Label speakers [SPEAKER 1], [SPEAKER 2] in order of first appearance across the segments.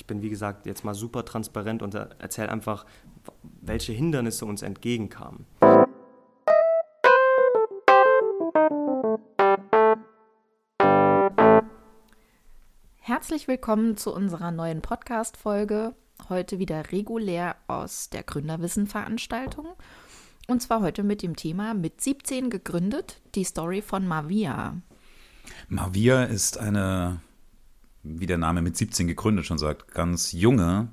[SPEAKER 1] ich bin, wie gesagt, jetzt mal super transparent und erzähle einfach, welche Hindernisse uns entgegenkamen.
[SPEAKER 2] Herzlich willkommen zu unserer neuen Podcast-Folge. Heute wieder regulär aus der Gründerwissen-Veranstaltung. Und zwar heute mit dem Thema mit 17 gegründet, die Story von Mavia.
[SPEAKER 3] Mavia ist eine, wie der Name mit 17 gegründet schon sagt, ganz junge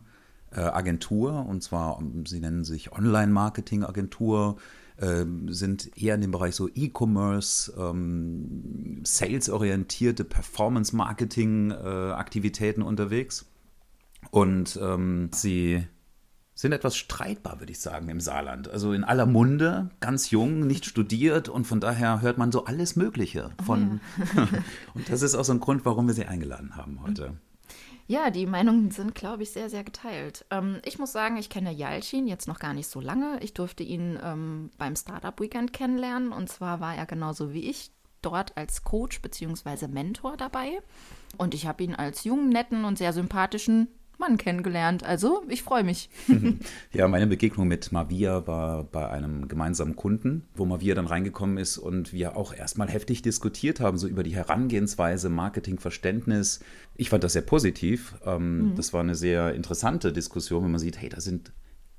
[SPEAKER 3] äh, Agentur. Und zwar, sie nennen sich Online-Marketing-Agentur äh, sind eher in dem Bereich so E-Commerce, ähm, Sales-orientierte Performance-Marketing-Aktivitäten äh, unterwegs. Und ähm, sie sind etwas streitbar, würde ich sagen, im Saarland. Also in aller Munde, ganz jung, nicht studiert und von daher hört man so alles Mögliche von. Oh ja. und das ist auch so ein Grund, warum wir sie eingeladen haben heute.
[SPEAKER 2] Ja, die Meinungen sind, glaube ich, sehr, sehr geteilt. Ähm, ich muss sagen, ich kenne Yalcin jetzt noch gar nicht so lange. Ich durfte ihn ähm, beim Startup Weekend kennenlernen und zwar war er genauso wie ich dort als Coach bzw. Mentor dabei. Und ich habe ihn als jungen, netten und sehr sympathischen Mann kennengelernt. Also ich freue mich.
[SPEAKER 3] ja, meine Begegnung mit Mavia war bei einem gemeinsamen Kunden, wo Mavia dann reingekommen ist und wir auch erstmal heftig diskutiert haben, so über die Herangehensweise, Marketingverständnis. Ich fand das sehr positiv. Ähm, mhm. Das war eine sehr interessante Diskussion, wenn man sieht, hey, da sind,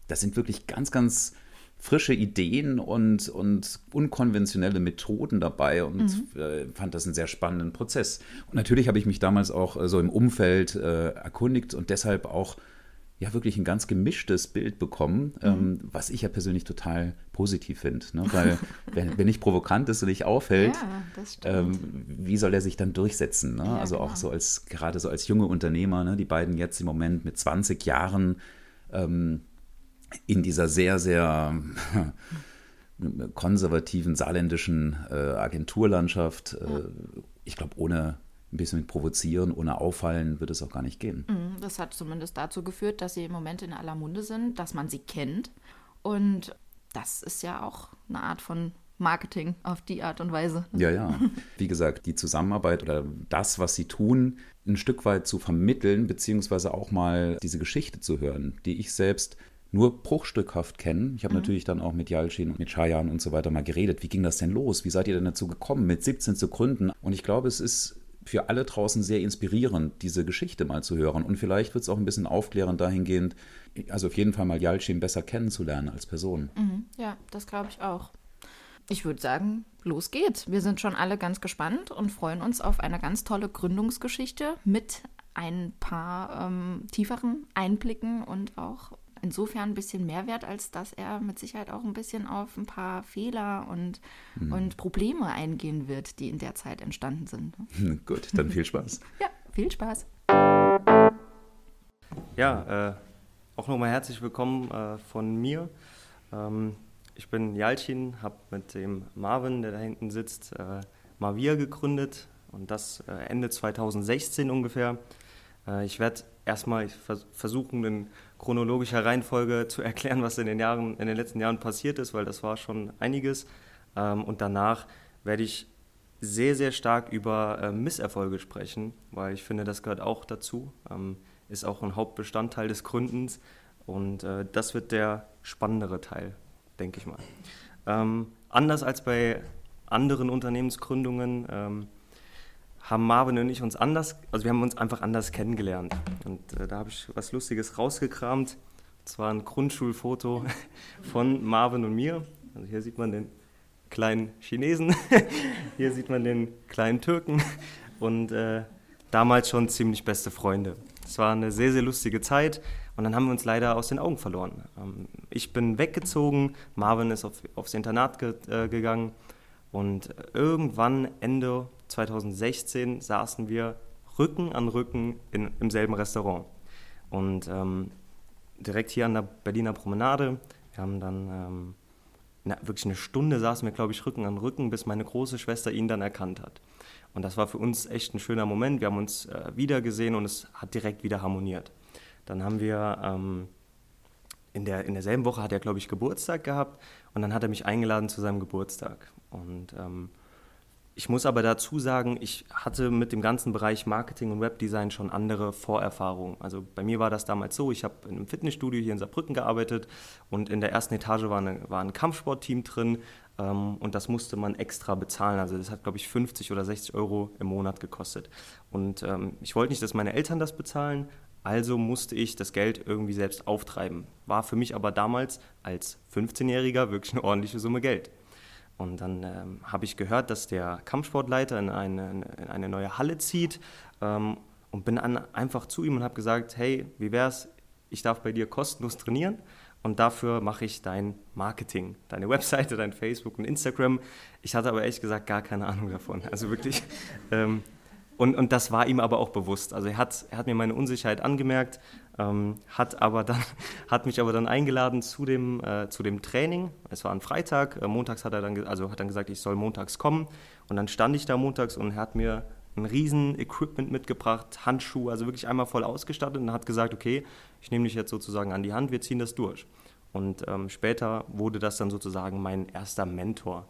[SPEAKER 3] da sind wirklich ganz, ganz frische Ideen und, und unkonventionelle Methoden dabei und mhm. äh, fand das einen sehr spannenden Prozess. Und natürlich habe ich mich damals auch äh, so im Umfeld äh, erkundigt und deshalb auch ja wirklich ein ganz gemischtes Bild bekommen, mhm. ähm, was ich ja persönlich total positiv finde. Ne? Weil wenn, wenn nicht provokant ist und nicht auffällt, ja, ähm, wie soll er sich dann durchsetzen? Ne? Ja, also genau. auch so als gerade so als junge Unternehmer, ne? die beiden jetzt im Moment mit 20 Jahren ähm, in dieser sehr, sehr konservativen saarländischen äh, Agenturlandschaft, äh, ich glaube, ohne ein bisschen mit provozieren, ohne auffallen, wird es auch gar nicht gehen.
[SPEAKER 2] Mhm, das hat zumindest dazu geführt, dass sie im Moment in aller Munde sind, dass man sie kennt. Und das ist ja auch eine Art von Marketing auf die Art und Weise.
[SPEAKER 3] Ja, ja. Wie gesagt, die Zusammenarbeit oder das, was sie tun, ein Stück weit zu vermitteln, beziehungsweise auch mal diese Geschichte zu hören, die ich selbst nur bruchstückhaft kennen. Ich habe mhm. natürlich dann auch mit Yalcin und mit Chayan und so weiter mal geredet. Wie ging das denn los? Wie seid ihr denn dazu gekommen, mit 17 zu gründen? Und ich glaube, es ist für alle draußen sehr inspirierend, diese Geschichte mal zu hören. Und vielleicht wird es auch ein bisschen aufklärend dahingehend, also auf jeden Fall mal Yalcin besser kennenzulernen als Person.
[SPEAKER 2] Mhm. Ja, das glaube ich auch. Ich würde sagen, los geht's. Wir sind schon alle ganz gespannt und freuen uns auf eine ganz tolle Gründungsgeschichte mit ein paar ähm, tieferen Einblicken und auch insofern ein bisschen mehr wert, als dass er mit Sicherheit auch ein bisschen auf ein paar Fehler und, mhm. und Probleme eingehen wird, die in der Zeit entstanden sind.
[SPEAKER 3] Gut, dann viel Spaß.
[SPEAKER 2] ja, viel Spaß.
[SPEAKER 1] Ja, äh, auch nochmal herzlich willkommen äh, von mir. Ähm, ich bin Jalcin, habe mit dem Marvin, der da hinten sitzt, äh, Mavia gegründet und das äh, Ende 2016 ungefähr. Äh, ich werde erstmal versuchen, in chronologischer Reihenfolge zu erklären, was in den, Jahren, in den letzten Jahren passiert ist, weil das war schon einiges. Ähm, und danach werde ich sehr, sehr stark über äh, Misserfolge sprechen, weil ich finde, das gehört auch dazu, ähm, ist auch ein Hauptbestandteil des Gründens und äh, das wird der spannendere Teil, denke ich mal. Ähm, anders als bei anderen Unternehmensgründungen haben Marvin und ich uns anders, also wir haben uns einfach anders kennengelernt. Und äh, da habe ich was Lustiges rausgekramt. Und zwar ein Grundschulfoto von Marvin und mir. Also hier sieht man den kleinen Chinesen, hier sieht man den kleinen Türken und äh, damals schon ziemlich beste Freunde. Es war eine sehr, sehr lustige Zeit und dann haben wir uns leider aus den Augen verloren. Ähm, ich bin weggezogen, Marvin ist auf, aufs Internat ge äh, gegangen und irgendwann Ende 2016 saßen wir Rücken an Rücken in, im selben Restaurant. Und ähm, direkt hier an der Berliner Promenade, wir haben dann ähm, na, wirklich eine Stunde saßen wir, glaube ich, Rücken an Rücken, bis meine große Schwester ihn dann erkannt hat. Und das war für uns echt ein schöner Moment. Wir haben uns äh, wieder gesehen und es hat direkt wieder harmoniert. Dann haben wir ähm, in, der, in derselben Woche hat er, glaube ich, Geburtstag gehabt und dann hat er mich eingeladen zu seinem Geburtstag. Und ähm, ich muss aber dazu sagen, ich hatte mit dem ganzen Bereich Marketing und Webdesign schon andere Vorerfahrungen. Also bei mir war das damals so, ich habe in einem Fitnessstudio hier in Saarbrücken gearbeitet und in der ersten Etage war, eine, war ein Kampfsportteam drin ähm, und das musste man extra bezahlen. Also das hat, glaube ich, 50 oder 60 Euro im Monat gekostet. Und ähm, ich wollte nicht, dass meine Eltern das bezahlen, also musste ich das Geld irgendwie selbst auftreiben. War für mich aber damals als 15-Jähriger wirklich eine ordentliche Summe Geld. Und dann ähm, habe ich gehört, dass der Kampfsportleiter in eine, in eine neue Halle zieht ähm, und bin an, einfach zu ihm und habe gesagt, hey, wie wär's, ich darf bei dir kostenlos trainieren und dafür mache ich dein Marketing, deine Webseite, dein Facebook und Instagram. Ich hatte aber ehrlich gesagt gar keine Ahnung davon. Also wirklich. Ähm, und, und das war ihm aber auch bewusst. Also er hat, er hat mir meine Unsicherheit angemerkt, ähm, hat, aber dann, hat mich aber dann eingeladen zu dem, äh, zu dem Training. Es war ein Freitag. Äh, montags hat er dann, also hat dann gesagt, ich soll montags kommen. Und dann stand ich da montags und er hat mir ein riesen Equipment mitgebracht, Handschuhe, also wirklich einmal voll ausgestattet und hat gesagt, okay, ich nehme dich jetzt sozusagen an die Hand, wir ziehen das durch. Und ähm, später wurde das dann sozusagen mein erster Mentor.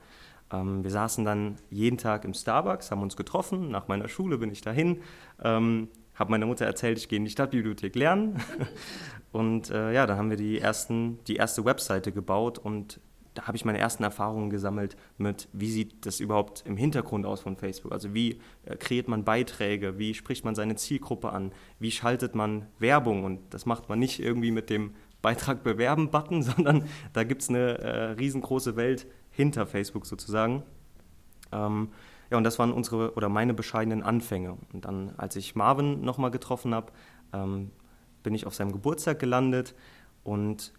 [SPEAKER 1] Ähm, wir saßen dann jeden Tag im Starbucks, haben uns getroffen. Nach meiner Schule bin ich dahin, ähm, habe meiner Mutter erzählt, ich gehe in die Stadtbibliothek lernen. und äh, ja, dann haben wir die, ersten, die erste Webseite gebaut und da habe ich meine ersten Erfahrungen gesammelt mit, wie sieht das überhaupt im Hintergrund aus von Facebook? Also wie äh, kreiert man Beiträge, wie spricht man seine Zielgruppe an, wie schaltet man Werbung und das macht man nicht irgendwie mit dem Beitrag bewerben Button, sondern da gibt es eine äh, riesengroße Welt, hinter Facebook sozusagen. Ähm, ja, und das waren unsere oder meine bescheidenen Anfänge. Und dann, als ich Marvin nochmal getroffen habe, ähm, bin ich auf seinem Geburtstag gelandet und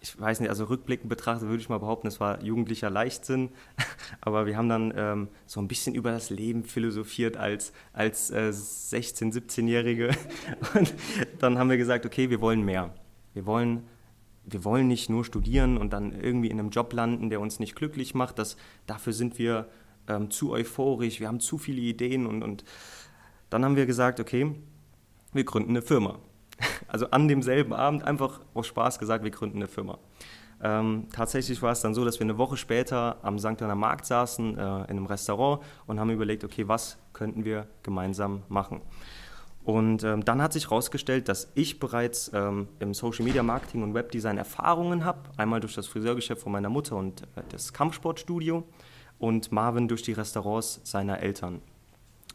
[SPEAKER 1] ich, weiß nicht, also rückblickend betrachtet würde ich mal behaupten, es war jugendlicher Leichtsinn, aber wir haben dann ähm, so ein bisschen über das Leben philosophiert als, als äh, 16-, 17-Jährige und dann haben wir gesagt, okay, wir wollen mehr. Wir wollen wir wollen nicht nur studieren und dann irgendwie in einem Job landen, der uns nicht glücklich macht. Das, dafür sind wir ähm, zu euphorisch, wir haben zu viele Ideen und, und dann haben wir gesagt, okay, wir gründen eine Firma. Also an demselben Abend einfach aus Spaß gesagt, wir gründen eine Firma. Ähm, tatsächlich war es dann so, dass wir eine Woche später am St. Anna Markt saßen, äh, in einem Restaurant und haben überlegt, okay, was könnten wir gemeinsam machen. Und ähm, dann hat sich herausgestellt, dass ich bereits ähm, im Social Media Marketing und Webdesign Erfahrungen habe. Einmal durch das Friseurgeschäft von meiner Mutter und äh, das Kampfsportstudio und Marvin durch die Restaurants seiner Eltern. Und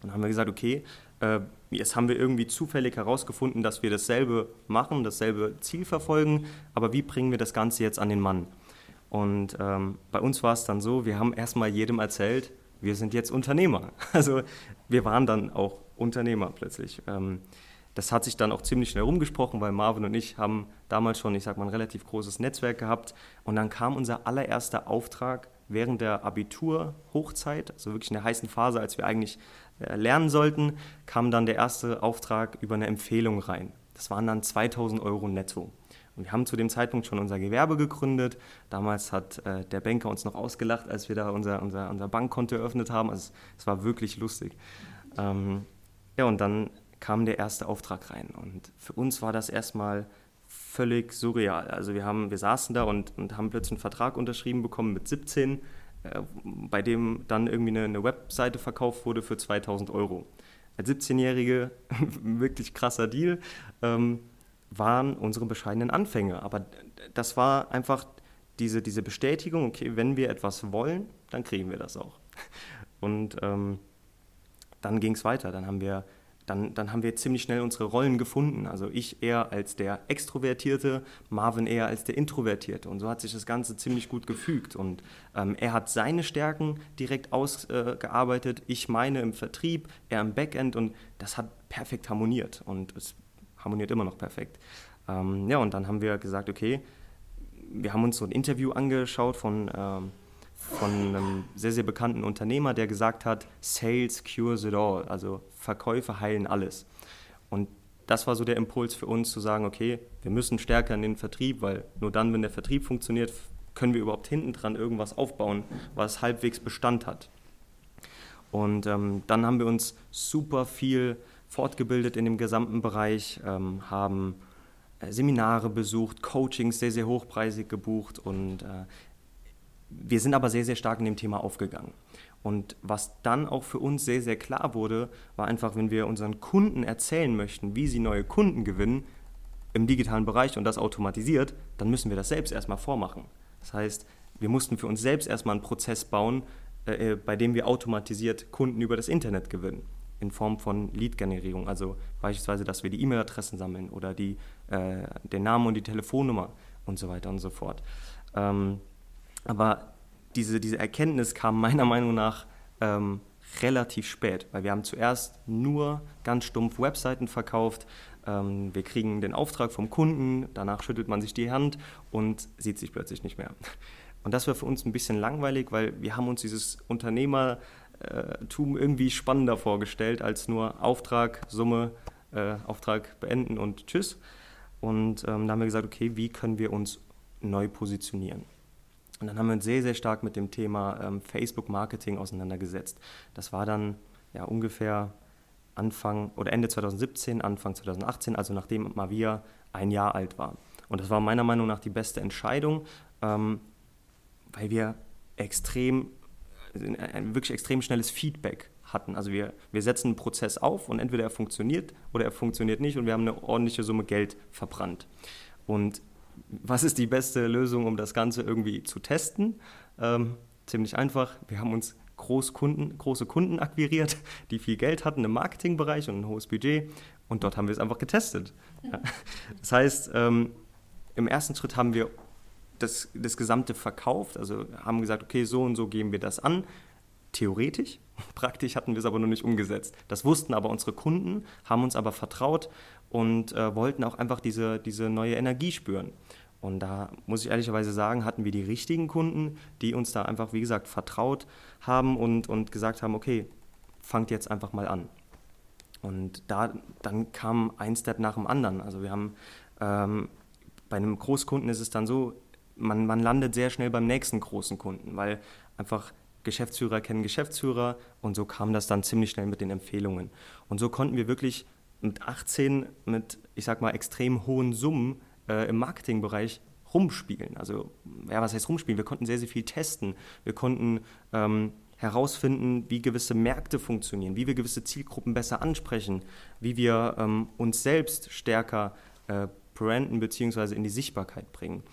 [SPEAKER 1] dann haben wir gesagt, okay, äh, jetzt haben wir irgendwie zufällig herausgefunden, dass wir dasselbe machen, dasselbe Ziel verfolgen, aber wie bringen wir das Ganze jetzt an den Mann? Und ähm, bei uns war es dann so, wir haben erstmal jedem erzählt, wir sind jetzt Unternehmer. Also wir waren dann auch Unternehmer plötzlich. Ähm, das hat sich dann auch ziemlich schnell rumgesprochen, weil Marvin und ich haben damals schon, ich sag mal, ein relativ großes Netzwerk gehabt. Und dann kam unser allererster Auftrag während der Abitur-Hochzeit, also wirklich in der heißen Phase, als wir eigentlich äh, lernen sollten, kam dann der erste Auftrag über eine Empfehlung rein. Das waren dann 2000 Euro netto. Und wir haben zu dem Zeitpunkt schon unser Gewerbe gegründet. Damals hat äh, der Banker uns noch ausgelacht, als wir da unser, unser, unser Bankkonto eröffnet haben. Also es war wirklich lustig. Ähm, ja, und dann kam der erste Auftrag rein. Und für uns war das erstmal völlig surreal. Also wir, haben, wir saßen da und, und haben plötzlich einen Vertrag unterschrieben bekommen mit 17, äh, bei dem dann irgendwie eine, eine, Webseite verkauft wurde für 2000 Euro. Als 17-Jährige, wirklich krasser Deal, ähm, waren unsere bescheidenen Anfänge. Aber das war einfach diese, diese Bestätigung, okay, wenn wir etwas wollen, dann kriegen wir das auch. Und ähm, dann ging es weiter. Dann haben, wir, dann, dann haben wir ziemlich schnell unsere Rollen gefunden. Also ich eher als der Extrovertierte, Marvin eher als der Introvertierte. Und so hat sich das Ganze ziemlich gut gefügt. Und ähm, er hat seine Stärken direkt ausgearbeitet, äh, ich meine im Vertrieb, er im Backend. Und das hat perfekt harmoniert. Und es harmoniert immer noch perfekt. Ähm, ja, und dann haben wir gesagt, okay, wir haben uns so ein Interview angeschaut von... Ähm, von einem sehr, sehr bekannten Unternehmer, der gesagt hat, Sales cures it all, also Verkäufe heilen alles. Und das war so der Impuls für uns zu sagen, okay, wir müssen stärker in den Vertrieb, weil nur dann, wenn der Vertrieb funktioniert, können wir überhaupt hinten dran irgendwas aufbauen, was halbwegs Bestand hat. Und ähm, dann haben wir uns super viel fortgebildet in dem gesamten Bereich, ähm, haben äh, Seminare besucht, Coachings sehr, sehr hochpreisig gebucht und äh, wir sind aber sehr, sehr stark in dem Thema aufgegangen. Und was dann auch für uns sehr, sehr klar wurde, war einfach, wenn wir unseren Kunden erzählen möchten, wie sie neue Kunden gewinnen im digitalen Bereich und das automatisiert, dann müssen wir das selbst erstmal vormachen. Das heißt, wir mussten für uns selbst erstmal einen Prozess bauen, äh, bei dem wir automatisiert Kunden über das Internet gewinnen. In Form von Lead-Generierung. Also beispielsweise, dass wir die E-Mail-Adressen sammeln oder die, äh, den Namen und die Telefonnummer und so weiter und so fort. Ähm, aber diese, diese Erkenntnis kam meiner Meinung nach ähm, relativ spät, weil wir haben zuerst nur ganz stumpf Webseiten verkauft. Ähm, wir kriegen den Auftrag vom Kunden, danach schüttelt man sich die Hand und sieht sich plötzlich nicht mehr. Und das war für uns ein bisschen langweilig, weil wir haben uns dieses Unternehmertum irgendwie spannender vorgestellt als nur Auftrag, Summe, äh, Auftrag beenden und tschüss. Und ähm, da haben wir gesagt, okay, wie können wir uns neu positionieren? Und dann haben wir uns sehr, sehr stark mit dem Thema ähm, Facebook-Marketing auseinandergesetzt. Das war dann ja ungefähr Anfang oder Ende 2017, Anfang 2018, also nachdem Mavia ein Jahr alt war. Und das war meiner Meinung nach die beste Entscheidung, ähm, weil wir extrem, ein wirklich extrem schnelles Feedback hatten. Also wir, wir setzen einen Prozess auf und entweder er funktioniert oder er funktioniert nicht und wir haben eine ordentliche Summe Geld verbrannt. Und was ist die beste Lösung, um das Ganze irgendwie zu testen? Ähm, ziemlich einfach. Wir haben uns Großkunden, große Kunden akquiriert, die viel Geld hatten im Marketingbereich und ein hohes Budget. Und dort haben wir es einfach getestet. Ja. Das heißt, ähm, im ersten Schritt haben wir das, das Gesamte verkauft, also haben gesagt, okay, so und so gehen wir das an. Theoretisch, praktisch hatten wir es aber noch nicht umgesetzt. Das wussten aber unsere Kunden, haben uns aber vertraut und äh, wollten auch einfach diese, diese neue Energie spüren. Und da muss ich ehrlicherweise sagen, hatten wir die richtigen Kunden, die uns da einfach, wie gesagt, vertraut haben und, und gesagt haben, okay, fangt jetzt einfach mal an. Und da, dann kam ein Step nach dem anderen. Also wir haben, ähm, bei einem Großkunden ist es dann so, man, man landet sehr schnell beim nächsten großen Kunden, weil einfach Geschäftsführer kennen Geschäftsführer und so kam das dann ziemlich schnell mit den Empfehlungen. Und so konnten wir wirklich mit 18 mit, ich sag mal, extrem hohen Summen äh, im Marketingbereich rumspielen. Also, ja, was heißt rumspielen? Wir konnten sehr, sehr viel testen. Wir konnten ähm, herausfinden, wie gewisse Märkte funktionieren, wie wir gewisse Zielgruppen besser ansprechen, wie wir ähm, uns selbst stärker äh, branden bzw. in die Sichtbarkeit bringen.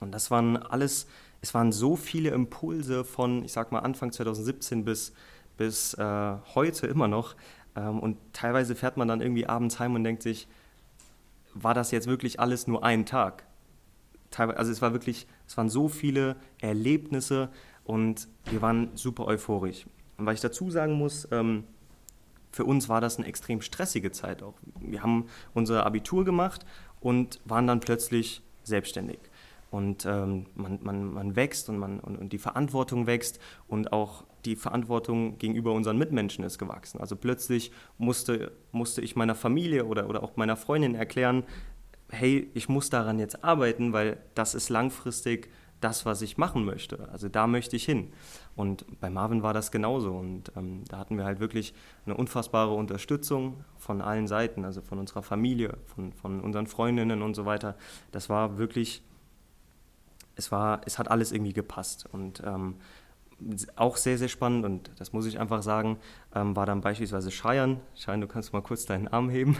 [SPEAKER 1] Und das waren alles, es waren so viele Impulse von, ich sag mal, Anfang 2017 bis, bis äh, heute immer noch, und teilweise fährt man dann irgendwie abends heim und denkt sich, war das jetzt wirklich alles nur ein Tag? also es war wirklich, es waren so viele Erlebnisse und wir waren super euphorisch. Und was ich dazu sagen muss, ähm, für uns war das eine extrem stressige Zeit auch. Wir haben unser Abitur gemacht und waren dann plötzlich selbstständig. Und ähm, man, man, man wächst und, man, und, und die Verantwortung wächst und auch die Verantwortung gegenüber unseren Mitmenschen ist gewachsen. Also plötzlich musste, musste ich meiner Familie oder, oder auch meiner Freundin erklären, hey, ich muss daran jetzt arbeiten, weil das ist langfristig das, was ich machen möchte. Also da möchte ich hin. Und bei Marvin war das genauso. Und ähm, da hatten wir halt wirklich eine unfassbare Unterstützung von allen Seiten, also von unserer Familie, von, von unseren Freundinnen und so weiter. Das war wirklich, es war, es hat alles irgendwie gepasst. Und ähm, auch sehr, sehr spannend und das muss ich einfach sagen, ähm, war dann beispielsweise Cheyenne. Cheyenne, du kannst mal kurz deinen Arm heben.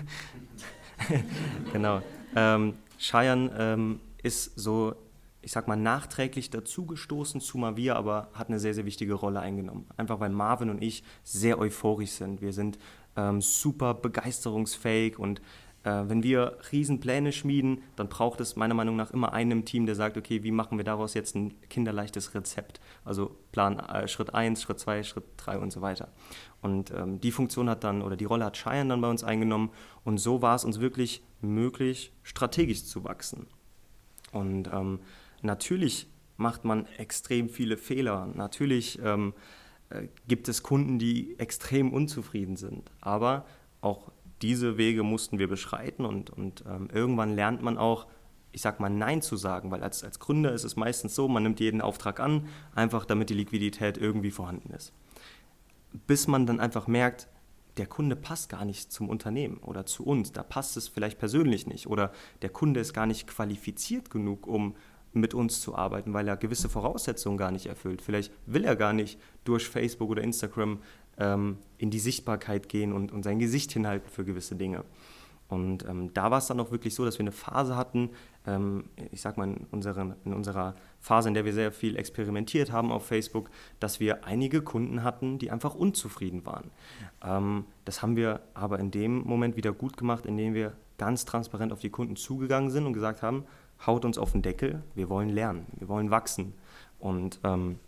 [SPEAKER 1] genau. Ähm, Cheyenne ähm, ist so, ich sag mal, nachträglich dazugestoßen zu Mavia, aber hat eine sehr, sehr wichtige Rolle eingenommen. Einfach weil Marvin und ich sehr euphorisch sind. Wir sind ähm, super begeisterungsfähig und wenn wir Riesenpläne schmieden, dann braucht es meiner Meinung nach immer einen im Team, der sagt, okay, wie machen wir daraus jetzt ein kinderleichtes Rezept? Also Plan äh, Schritt 1, Schritt 2, Schritt 3 und so weiter. Und ähm, die Funktion hat dann, oder die Rolle hat Cheyenne dann bei uns eingenommen und so war es uns wirklich möglich, strategisch zu wachsen. Und ähm, natürlich macht man extrem viele Fehler. Natürlich ähm, äh, gibt es Kunden, die extrem unzufrieden sind. Aber auch diese Wege mussten wir beschreiten und, und ähm, irgendwann lernt man auch, ich sag mal, Nein zu sagen, weil als, als Gründer ist es meistens so, man nimmt jeden Auftrag an, einfach damit die Liquidität irgendwie vorhanden ist. Bis man dann einfach merkt, der Kunde passt gar nicht zum Unternehmen oder zu uns, da passt es vielleicht persönlich nicht oder der Kunde ist gar nicht qualifiziert genug, um mit uns zu arbeiten, weil er gewisse Voraussetzungen gar nicht erfüllt. Vielleicht will er gar nicht durch Facebook oder Instagram ähm, in die Sichtbarkeit gehen und, und sein Gesicht hinhalten für gewisse Dinge. Und ähm, da war es dann auch wirklich so, dass wir eine Phase hatten, ähm, ich sag mal in, unseren, in unserer Phase, in der wir sehr viel experimentiert haben auf Facebook, dass wir einige Kunden hatten, die einfach unzufrieden waren. Ähm, das haben wir aber in dem Moment wieder gut gemacht, indem wir ganz transparent auf die Kunden zugegangen sind und gesagt haben, haut uns auf den Deckel, wir wollen lernen, wir wollen wachsen. Und ähm,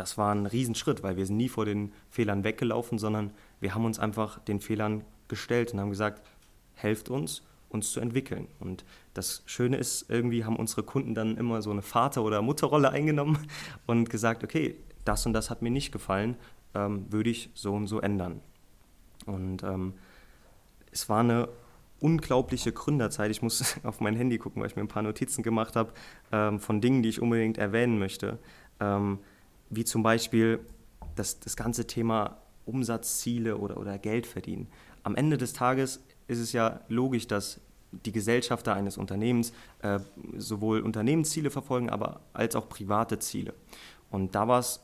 [SPEAKER 1] das war ein Riesenschritt, weil wir sind nie vor den Fehlern weggelaufen, sondern wir haben uns einfach den Fehlern gestellt und haben gesagt, helft uns, uns zu entwickeln. Und das Schöne ist, irgendwie haben unsere Kunden dann immer so eine Vater- oder Mutterrolle eingenommen und gesagt, okay, das und das hat mir nicht gefallen, ähm, würde ich so und so ändern. Und ähm, es war eine unglaubliche Gründerzeit. Ich muss auf mein Handy gucken, weil ich mir ein paar Notizen gemacht habe ähm, von Dingen, die ich unbedingt erwähnen möchte. Wie zum Beispiel das, das ganze Thema Umsatzziele oder, oder Geld verdienen. Am Ende des Tages ist es ja logisch, dass die Gesellschafter eines Unternehmens äh, sowohl Unternehmensziele verfolgen, aber als auch private Ziele. Und da war es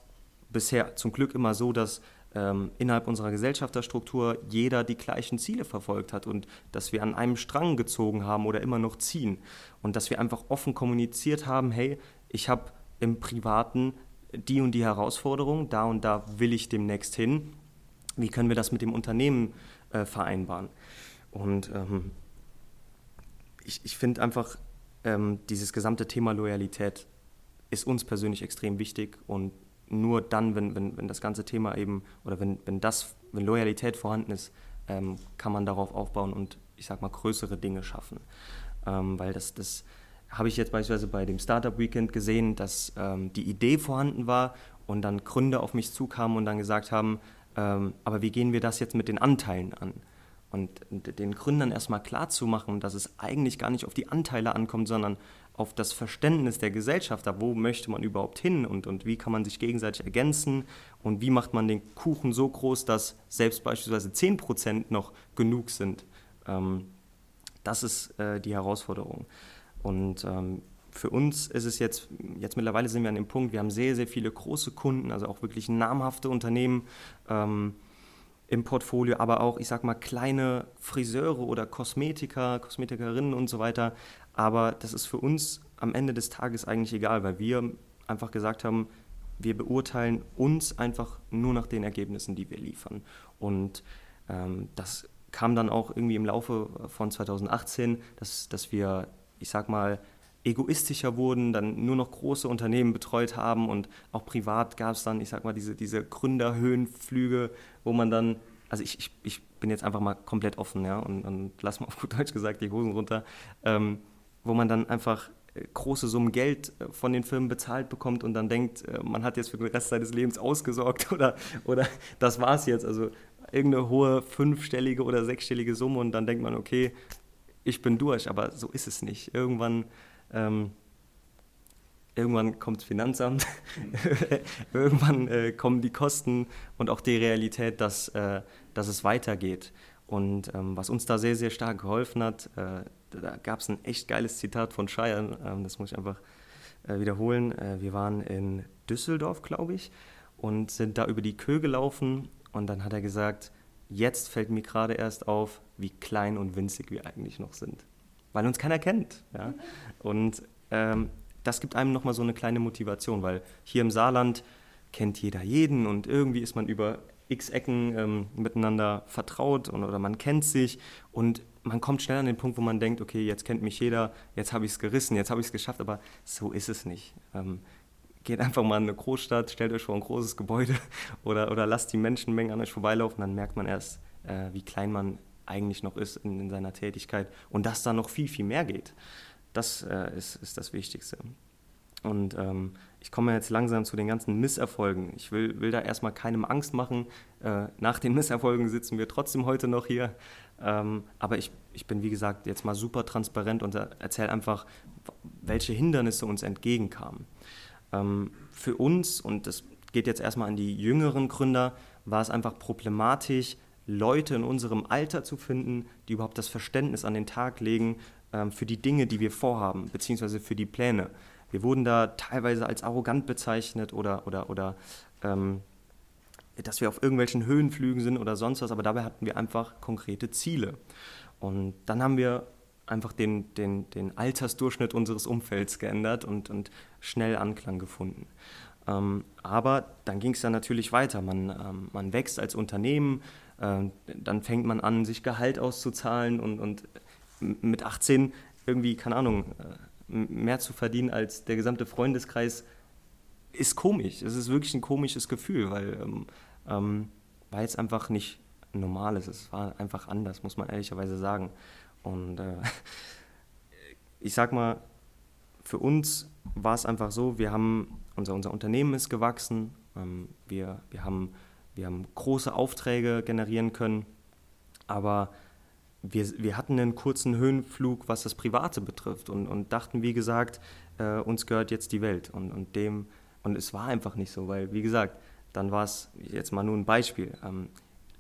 [SPEAKER 1] bisher zum Glück immer so, dass ähm, innerhalb unserer Gesellschafterstruktur jeder die gleichen Ziele verfolgt hat und dass wir an einem Strang gezogen haben oder immer noch ziehen und dass wir einfach offen kommuniziert haben, hey, ich habe im Privaten die und die Herausforderung, da und da will ich demnächst hin. Wie können wir das mit dem Unternehmen äh, vereinbaren? Und ähm, ich, ich finde einfach, ähm, dieses gesamte Thema Loyalität ist uns persönlich extrem wichtig und nur dann, wenn, wenn, wenn das ganze Thema eben oder wenn, wenn das, wenn Loyalität vorhanden ist, ähm, kann man darauf aufbauen und ich sag mal größere Dinge schaffen. Ähm, weil das, das habe ich jetzt beispielsweise bei dem Startup Weekend gesehen, dass ähm, die Idee vorhanden war und dann Gründer auf mich zukamen und dann gesagt haben, ähm, aber wie gehen wir das jetzt mit den Anteilen an? Und den Gründern erstmal klarzumachen, dass es eigentlich gar nicht auf die Anteile ankommt, sondern auf das Verständnis der Gesellschafter, wo möchte man überhaupt hin und, und wie kann man sich gegenseitig ergänzen und wie macht man den Kuchen so groß, dass selbst beispielsweise 10% noch genug sind. Ähm, das ist äh, die Herausforderung. Und ähm, für uns ist es jetzt, jetzt mittlerweile sind wir an dem Punkt, wir haben sehr, sehr viele große Kunden, also auch wirklich namhafte Unternehmen ähm, im Portfolio, aber auch, ich sag mal, kleine Friseure oder Kosmetiker, Kosmetikerinnen und so weiter, aber das ist für uns am Ende des Tages eigentlich egal, weil wir einfach gesagt haben, wir beurteilen uns einfach nur nach den Ergebnissen, die wir liefern. Und ähm, das kam dann auch irgendwie im Laufe von 2018, dass, dass wir, ich sag mal, egoistischer wurden, dann nur noch große Unternehmen betreut haben und auch privat gab es dann, ich sag mal, diese, diese Gründerhöhenflüge, wo man dann, also ich, ich, ich bin jetzt einfach mal komplett offen, ja, und, und lass mal auf gut Deutsch gesagt die Hosen runter. Ähm, wo man dann einfach äh, große Summen Geld äh, von den Firmen bezahlt bekommt und dann denkt, äh, man hat jetzt für den Rest seines Lebens ausgesorgt oder, oder das war's jetzt. Also irgendeine hohe fünfstellige oder sechsstellige Summe und dann denkt man, okay, ich bin durch, aber so ist es nicht. Irgendwann, ähm, irgendwann kommt das Finanzamt, irgendwann äh, kommen die Kosten und auch die Realität, dass, äh, dass es weitergeht. Und ähm, was uns da sehr, sehr stark geholfen hat, äh, da gab es ein echt geiles Zitat von Scheiern, ähm, das muss ich einfach äh, wiederholen. Äh, wir waren in Düsseldorf, glaube ich, und sind da über die Kö gelaufen und dann hat er gesagt, jetzt fällt mir gerade erst auf, wie klein und winzig wir eigentlich noch sind, weil uns keiner kennt. Ja? Und ähm, das gibt einem nochmal so eine kleine Motivation, weil hier im Saarland kennt jeder jeden und irgendwie ist man über x Ecken ähm, miteinander vertraut und, oder man kennt sich und man kommt schnell an den Punkt, wo man denkt, okay, jetzt kennt mich jeder, jetzt habe ich es gerissen, jetzt habe ich es geschafft, aber so ist es nicht. Ähm, geht einfach mal in eine Großstadt, stellt euch vor ein großes Gebäude oder, oder lasst die Menschenmengen an euch vorbeilaufen, dann merkt man erst, äh, wie klein man eigentlich noch ist in, in, seiner Tätigkeit und dass da noch viel, viel mehr geht. Das äh, ist, ist das Wichtigste. Und ähm, ich komme jetzt langsam zu den ganzen Misserfolgen. Ich will, will da erstmal keinem Angst machen. Äh, nach den Misserfolgen sitzen wir trotzdem heute noch hier. Ähm, aber ich, ich bin, wie gesagt, jetzt mal super transparent und erzähle einfach, welche Hindernisse uns entgegenkamen. Ähm, für uns, und das geht jetzt erstmal an die jüngeren Gründer, war es einfach problematisch, Leute in unserem Alter zu finden, die überhaupt das Verständnis an den Tag legen ähm, für die Dinge, die wir vorhaben, beziehungsweise für die Pläne. wir wurden da teilweise als arrogant bezeichnet oder, oder, oder ähm, dass wir auf irgendwelchen Höhenflügen sind oder sonst was, aber dabei hatten wir einfach konkrete Ziele. Und dann haben wir einfach den, den, den Altersdurchschnitt unseres Umfelds geändert und, und schnell Anklang gefunden. Ähm, aber dann ging es dann natürlich weiter. Man, ähm, man wächst als Unternehmen, äh, dann fängt man an, sich Gehalt auszuzahlen und, und mit 18 irgendwie, keine Ahnung, äh, mehr zu verdienen als der gesamte Freundeskreis ist komisch. Es ist wirklich ein komisches Gefühl, weil, ähm, ähm, weil es einfach nicht normal ist. Es war einfach anders, muss man ehrlicherweise sagen. Und äh, ich sag mal, für uns war es einfach so, wir haben, unser, unser Unternehmen ist gewachsen, ähm, wir, wir, haben, wir haben große Aufträge generieren können, aber wir, wir hatten einen kurzen Höhenflug, was das Private betrifft und, und dachten, wie gesagt, äh, uns gehört jetzt die Welt. Und, und, dem, und es war einfach nicht so, weil, wie gesagt, dann war es, jetzt mal nur ein Beispiel, ähm,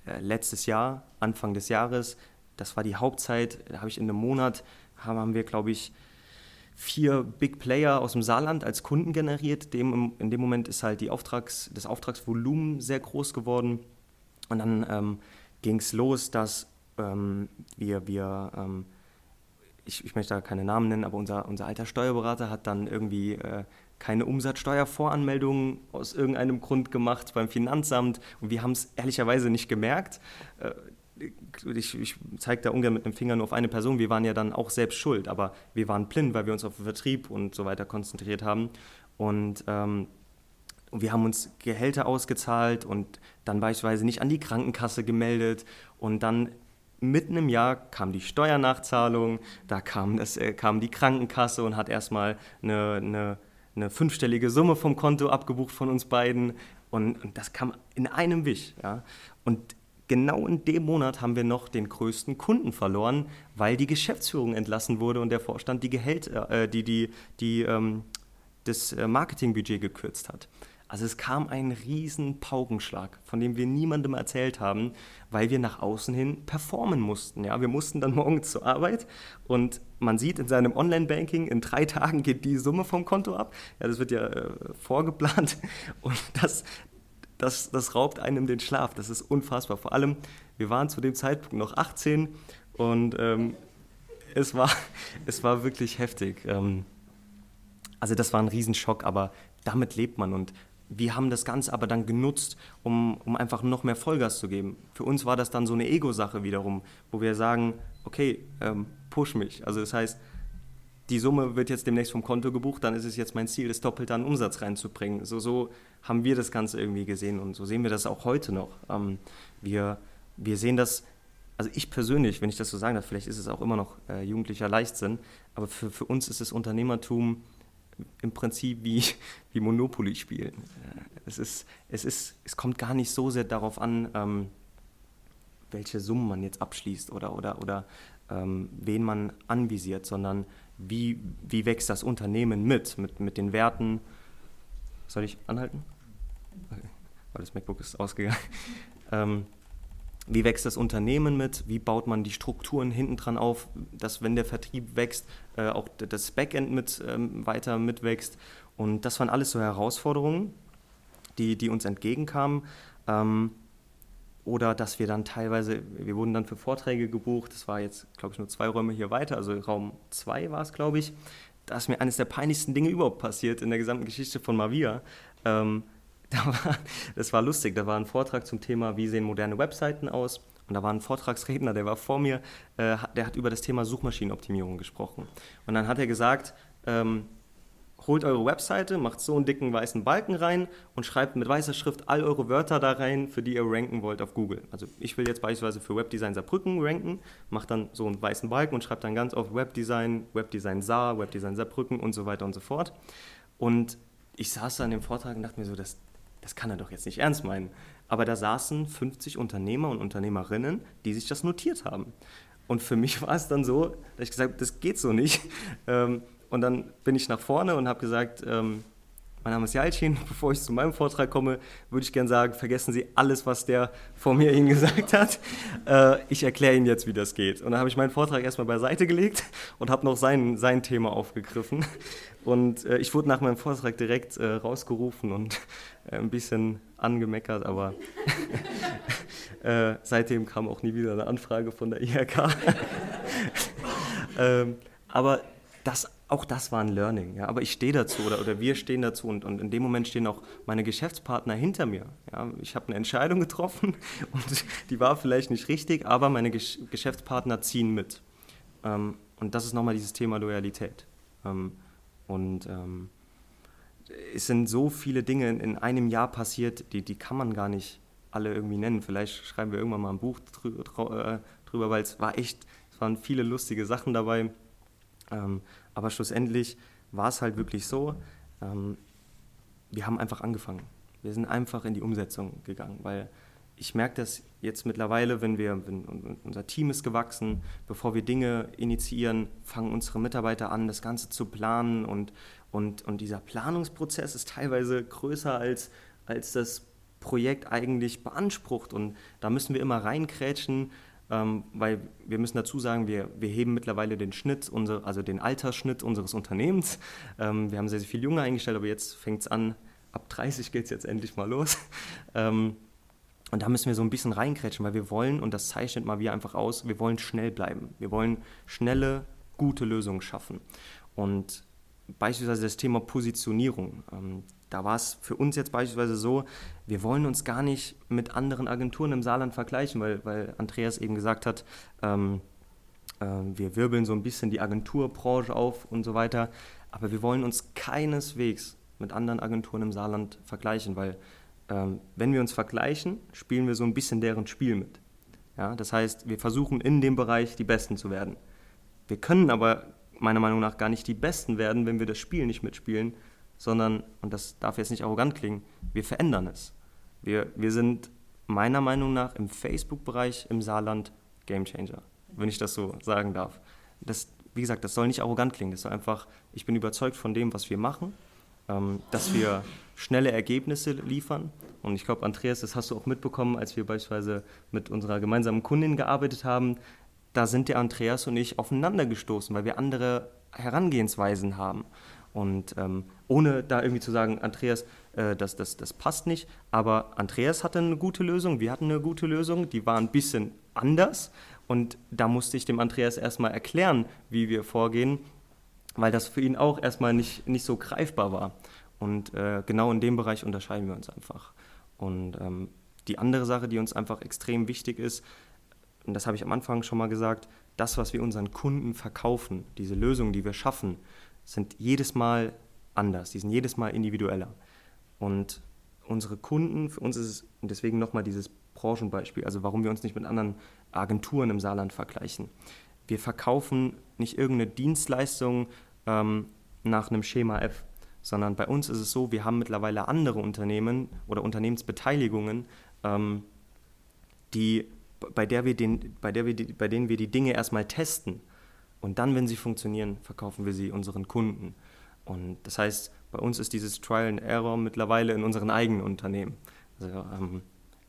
[SPEAKER 1] äh, letztes Jahr, Anfang des Jahres, das war die Hauptzeit, da habe ich in einem Monat, haben, wir, glaube ich, vier Big Player aus dem Saarland als Kunden generiert. Dem, in dem Moment ist halt die Auftrags, das Auftragsvolumen sehr groß geworden. Und dann ähm, ging es los, dass ähm, wir, wir ähm, ich, ich, möchte da keine Namen nennen, aber unser, unser alter Steuerberater hat dann irgendwie äh, keine Umsatzsteuervoranmeldung aus irgendeinem Grund gemacht beim Finanzamt und wir haben es ehrlicherweise nicht gemerkt. Äh, ich, ich zeige da ungern mit dem Finger nur auf eine Person, wir waren ja dann auch selbst schuld, aber wir waren blind, weil wir uns auf den Vertrieb und so weiter konzentriert haben. Und ähm, wir haben uns Gehälter ausgezahlt und dann beispielsweise nicht an die Krankenkasse gemeldet und dann mitten im Jahr kam die Steuernachzahlung, da kam, das, äh, kam die Krankenkasse und hat erstmal eine, eine, eine, fünfstellige Summe vom Konto abgebucht von uns beiden. Und, und das kam in einem Wisch. Ja. Und genau in dem Monat haben wir noch den größten Kunden verloren, weil die Geschäftsführung entlassen wurde und der Vorstand die Gehälter, äh, die, die, die, ähm, das äh, Marketingbudget gekürzt hat. Also es kam ein riesen Paukenschlag, von dem wir niemandem erzählt haben, weil wir nach außen hin performen mussten. Ja, wir mussten dann morgens zur Arbeit und man sieht in seinem Online-Banking, in drei Tagen geht die Summe vom Konto ab. Ja, das wird ja äh, vorgeplant und das, das, das raubt einem den Schlaf. Das ist unfassbar. Vor allem, wir waren zu dem Zeitpunkt noch 18 und ähm, es, war, es war wirklich heftig. Ähm, also das war ein Riesenschock, aber damit lebt man und wir haben das Ganze aber dann genutzt, um, um einfach noch mehr Vollgas zu geben. Für uns war das dann so eine Ego-Sache wiederum, wo wir sagen, okay, ähm, push mich. Also das heißt, die Summe wird jetzt demnächst vom Konto gebucht, dann ist es jetzt mein Ziel, das Doppelte an Umsatz reinzubringen. So, so haben wir das Ganze irgendwie gesehen und so sehen wir das auch heute noch. Ähm, wir, wir sehen das, also ich persönlich, wenn ich das so sagen darf, vielleicht ist es auch immer noch äh, jugendlicher Leichtsinn, aber für, für uns ist das Unternehmertum im Prinzip wie, wie Monopoly spielen. Äh, es, ist, es, ist, es kommt gar nicht so sehr darauf an, ähm, welche Summen man jetzt abschließt oder, oder, oder ähm, wen man anvisiert, sondern wie, wie wächst das Unternehmen mit, mit, mit den Werten. Soll ich anhalten? Weil das MacBook ist ausgegangen. ähm, wie wächst das Unternehmen mit, wie baut man die Strukturen hinten dran auf, dass wenn der Vertrieb wächst, äh, auch das Backend mit, ähm, weiter mitwächst. Und das waren alles so Herausforderungen, die, die uns entgegenkamen. Ähm, oder dass wir dann teilweise, wir wurden dann für Vorträge gebucht, das war jetzt, glaube ich, nur zwei Räume hier weiter, also Raum 2 war es, glaube ich. Da ist mir eines der peinlichsten Dinge überhaupt passiert in der gesamten Geschichte von Mavia. Ähm, da war, das war lustig, da war ein Vortrag zum Thema, wie sehen moderne Webseiten aus. Und da war ein Vortragsredner, der war vor mir, äh, der hat über das Thema Suchmaschinenoptimierung gesprochen. Und dann hat er gesagt, ähm, holt eure Webseite, macht so einen dicken weißen Balken rein und schreibt mit weißer Schrift all eure Wörter da rein, für die ihr ranken wollt auf Google. Also ich will jetzt beispielsweise für Webdesign Saarbrücken ranken, mache dann so einen weißen Balken und schreibe dann ganz oft Webdesign, Webdesign Saar, Webdesign Saarbrücken und so weiter und so fort. Und ich saß da an dem Vortrag und dachte mir so, das, das kann er doch jetzt nicht ernst meinen. Aber da saßen 50 Unternehmer und Unternehmerinnen, die sich das notiert haben. Und für mich war es dann so, dass ich gesagt habe, das geht so nicht. Ähm, und dann bin ich nach vorne und habe gesagt, ähm, mein Name ist Jalcin. Bevor ich zu meinem Vortrag komme, würde ich gerne sagen, vergessen Sie alles, was der vor mir Ihnen gesagt hat. Äh, ich erkläre Ihnen jetzt, wie das geht. Und dann habe ich meinen Vortrag erstmal beiseite gelegt und habe noch sein, sein Thema aufgegriffen. Und äh, ich wurde nach meinem Vortrag direkt äh, rausgerufen und äh, ein bisschen angemeckert, aber äh, seitdem kam auch nie wieder eine Anfrage von der IHK. ähm, aber das, auch das war ein Learning. Ja? Aber ich stehe dazu oder, oder wir stehen dazu und, und in dem Moment stehen auch meine Geschäftspartner hinter mir. Ja? Ich habe eine Entscheidung getroffen und die war vielleicht nicht richtig, aber meine Gesch Geschäftspartner ziehen mit. Ähm, und das ist nochmal dieses Thema Loyalität. Ähm, und ähm, es sind so viele Dinge in, in einem Jahr passiert, die, die kann man gar nicht alle irgendwie nennen. Vielleicht schreiben wir irgendwann mal ein Buch drüber, äh, drüber weil es war echt, es waren viele lustige Sachen dabei. Ähm, aber schlussendlich war es halt wirklich so, ähm, wir haben einfach angefangen. Wir sind einfach in die Umsetzung gegangen, weil ich merke das jetzt mittlerweile, wenn wir, wenn unser Team ist gewachsen, bevor wir Dinge initiieren, fangen unsere Mitarbeiter an, das Ganze zu planen und, und, und dieser Planungsprozess ist teilweise größer als, als das Projekt eigentlich beansprucht und da müssen wir immer reinkrätschen, ähm, weil wir müssen dazu sagen, wir, wir heben mittlerweile den Schnitt, unser, also den Altersschnitt unseres Unternehmens. Ähm, wir haben sehr, sehr viel Junge eingestellt, aber jetzt fängt es an, ab 30 geht es jetzt endlich mal los. Ähm, und da müssen wir so ein bisschen reinkrätschen, weil wir wollen, und das zeichnet mal wieder einfach aus, wir wollen schnell bleiben. Wir wollen schnelle, gute Lösungen schaffen. Und beispielsweise das Thema Positionierung. Da war es für uns jetzt beispielsweise so, wir wollen uns gar nicht mit anderen Agenturen im Saarland vergleichen, weil, weil Andreas eben gesagt hat, ähm, äh, wir wirbeln so ein bisschen die Agenturbranche auf und so weiter. Aber wir wollen uns keineswegs mit anderen Agenturen im Saarland vergleichen, weil ähm, wenn wir uns vergleichen, spielen wir so ein bisschen deren Spiel mit. Ja, das heißt, wir versuchen in dem Bereich die Besten zu werden. Wir können aber meiner Meinung nach gar nicht die Besten werden, wenn wir das Spiel nicht mitspielen, sondern, und das darf jetzt nicht arrogant klingen, wir verändern es. Wir, wir sind meiner Meinung nach im Facebook-Bereich im Saarland Gamechanger, wenn ich das so sagen darf. Das, wie gesagt, das soll nicht arrogant klingen, das soll einfach, ich bin überzeugt von dem, was wir machen, ähm, dass wir schnelle Ergebnisse liefern. Und ich glaube, Andreas, das hast du auch mitbekommen, als wir beispielsweise mit unserer gemeinsamen Kundin gearbeitet haben. Da sind der Andreas und ich aufeinander gestoßen, weil wir andere Herangehensweisen haben. Und ähm, ohne da irgendwie zu sagen, Andreas, äh, das, das, das passt nicht, aber Andreas hatte eine gute Lösung, wir hatten eine gute Lösung, die war ein bisschen anders. Und da musste ich dem Andreas erstmal erklären, wie wir vorgehen, weil das für ihn auch erstmal nicht, nicht so greifbar war. Und äh, genau in dem Bereich unterscheiden wir uns einfach. Und ähm, die andere Sache, die uns einfach extrem wichtig ist, und das habe ich am Anfang schon mal gesagt, das, was wir unseren Kunden verkaufen, diese Lösungen, die wir schaffen, sind jedes Mal anders, die sind jedes Mal individueller. Und unsere Kunden, für uns ist es, deswegen nochmal dieses Branchenbeispiel, also warum wir uns nicht mit anderen Agenturen im Saarland vergleichen. Wir verkaufen nicht irgendeine Dienstleistung ähm, nach einem Schema F, sondern bei uns ist es so, wir haben mittlerweile andere Unternehmen oder Unternehmensbeteiligungen, ähm, die, bei, der wir den, bei, der wir die, bei denen wir die Dinge erstmal testen und dann, wenn sie funktionieren, verkaufen wir sie unseren Kunden. Und das heißt, bei uns ist dieses Trial and Error mittlerweile in unseren eigenen Unternehmen. Also, ähm,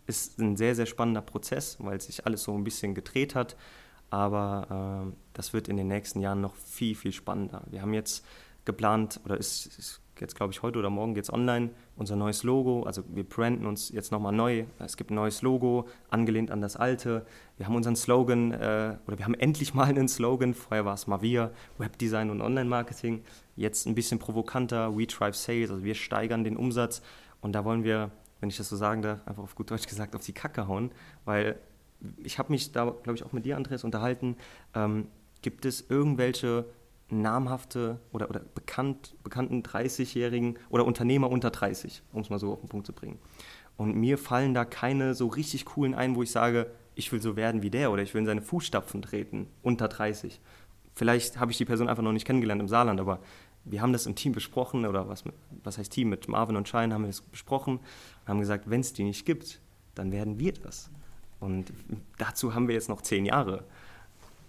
[SPEAKER 1] ist ein sehr, sehr spannender Prozess, weil sich alles so ein bisschen gedreht hat. Aber äh, das wird in den nächsten Jahren noch viel, viel spannender. Wir haben jetzt geplant, oder ist, ist jetzt glaube ich heute oder morgen geht es online, unser neues Logo. Also wir branden uns jetzt nochmal neu. Es gibt ein neues Logo, angelehnt an das alte. Wir haben unseren Slogan, äh, oder wir haben endlich mal einen Slogan. Vorher war es Mavia, Webdesign und Online-Marketing. Jetzt ein bisschen provokanter, We Drive Sales, also wir steigern den Umsatz. Und da wollen wir, wenn ich das so sagen darf, einfach auf gut Deutsch gesagt, auf die Kacke hauen. Weil ich habe mich da, glaube ich, auch mit dir, Andreas, unterhalten. Ähm, gibt es irgendwelche namhafte oder, oder bekannt, bekannten 30-Jährigen oder Unternehmer unter 30, um es mal so auf den Punkt zu bringen. Und mir fallen da keine so richtig coolen ein, wo ich sage, ich will so werden wie der oder ich will in seine Fußstapfen treten, unter 30. Vielleicht habe ich die Person einfach noch nicht kennengelernt im Saarland, aber wir haben das im Team besprochen, oder was, was heißt Team, mit Marvin und Shine haben wir das besprochen und haben gesagt, wenn es die nicht gibt, dann werden wir das. Und dazu haben wir jetzt noch zehn Jahre.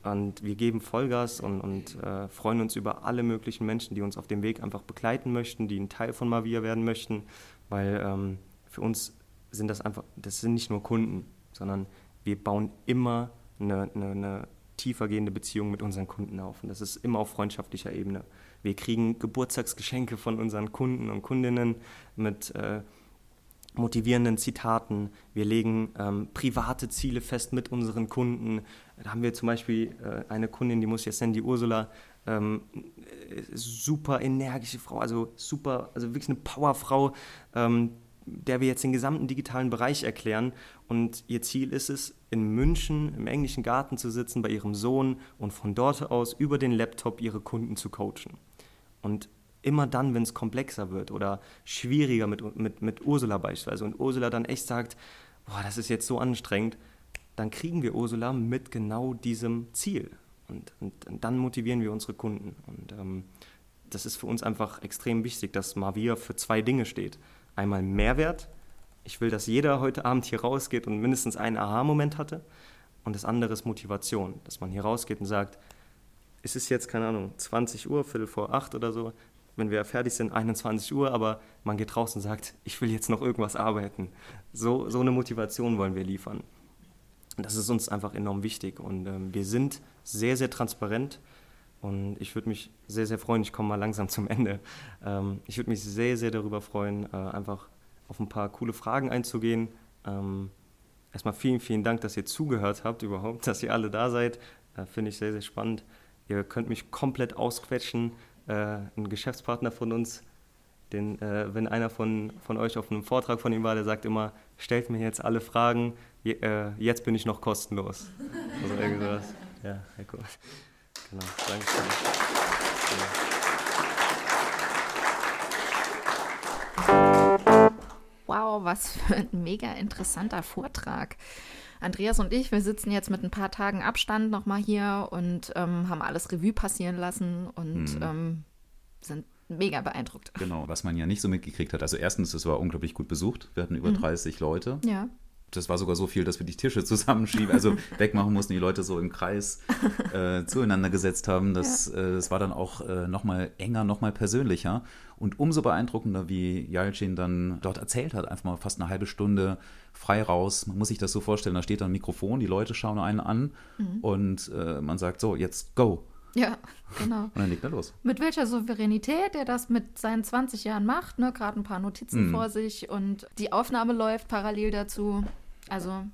[SPEAKER 1] Und wir geben Vollgas und, und äh, freuen uns über alle möglichen Menschen, die uns auf dem Weg einfach begleiten möchten, die ein Teil von Mavia werden möchten, weil ähm, für uns sind das einfach, das sind nicht nur Kunden, sondern wir bauen immer eine, eine, eine tiefergehende Beziehung mit unseren Kunden auf. Und das ist immer auf freundschaftlicher Ebene. Wir kriegen Geburtstagsgeschenke von unseren Kunden und Kundinnen mit äh, motivierenden Zitaten. Wir legen ähm, private Ziele fest mit unseren Kunden. Da haben wir zum Beispiel äh, eine Kundin, die muss jetzt nennen, die Ursula, ähm, super energische Frau, also super, also wirklich eine Powerfrau, ähm, der wir jetzt den gesamten digitalen Bereich erklären. Und ihr Ziel ist es, in München im englischen Garten zu sitzen bei ihrem Sohn und von dort aus über den Laptop ihre Kunden zu coachen. Und immer dann, wenn es komplexer wird oder schwieriger mit, mit, mit Ursula beispielsweise und Ursula dann echt sagt, boah, das ist jetzt so anstrengend, dann kriegen wir Ursula mit genau diesem Ziel. Und, und, und dann motivieren wir unsere Kunden. Und ähm, das ist für uns einfach extrem wichtig, dass Mavia für zwei Dinge steht. Einmal Mehrwert. Ich will, dass jeder heute Abend hier rausgeht und mindestens einen Aha-Moment hatte. Und das andere ist Motivation, dass man hier rausgeht und sagt, es ist jetzt, keine Ahnung, 20 Uhr, Viertel vor acht oder so, wenn wir fertig sind, 21 Uhr, aber man geht raus und sagt, ich will jetzt noch irgendwas arbeiten. So, so eine Motivation wollen wir liefern. Das ist uns einfach enorm wichtig und ähm, wir sind sehr, sehr transparent und ich würde mich sehr, sehr freuen, ich komme mal langsam zum Ende, ähm, ich würde mich sehr, sehr darüber freuen, äh, einfach auf ein paar coole Fragen einzugehen. Ähm, erstmal vielen, vielen Dank, dass ihr zugehört habt überhaupt, dass ihr alle da seid. Äh, Finde ich sehr, sehr spannend. Ihr könnt mich komplett ausquetschen. Äh, ein Geschäftspartner von uns, den, äh, wenn einer von, von euch auf einem Vortrag von ihm war, der sagt immer, stellt mir jetzt alle Fragen, je, äh, jetzt bin ich noch kostenlos. Also irgendwas. Ja, Heiko. Genau, danke schön.
[SPEAKER 2] Wow, was für ein mega interessanter Vortrag. Andreas und ich, wir sitzen jetzt mit ein paar Tagen Abstand nochmal hier und ähm, haben alles Revue passieren lassen und mhm. ähm, sind mega beeindruckt.
[SPEAKER 3] Genau, was man ja nicht so mitgekriegt hat. Also erstens, es war unglaublich gut besucht. Wir hatten über mhm. 30 Leute.
[SPEAKER 2] Ja.
[SPEAKER 3] Das war sogar so viel, dass wir die Tische zusammenschieben, also wegmachen mussten, die Leute so im Kreis äh, zueinander gesetzt haben. Das, ja. äh, das war dann auch äh, nochmal enger, nochmal persönlicher. Und umso beeindruckender, wie Jalcin dann dort erzählt hat, einfach mal fast eine halbe Stunde frei raus. Man muss sich das so vorstellen, da steht dann ein Mikrofon, die Leute schauen einen an mhm. und äh, man sagt so, jetzt go.
[SPEAKER 2] Ja, genau.
[SPEAKER 3] Und dann legt er los.
[SPEAKER 2] Mit welcher Souveränität er das mit seinen 20 Jahren macht, ne? gerade ein paar Notizen mhm. vor sich und die Aufnahme läuft parallel dazu. Also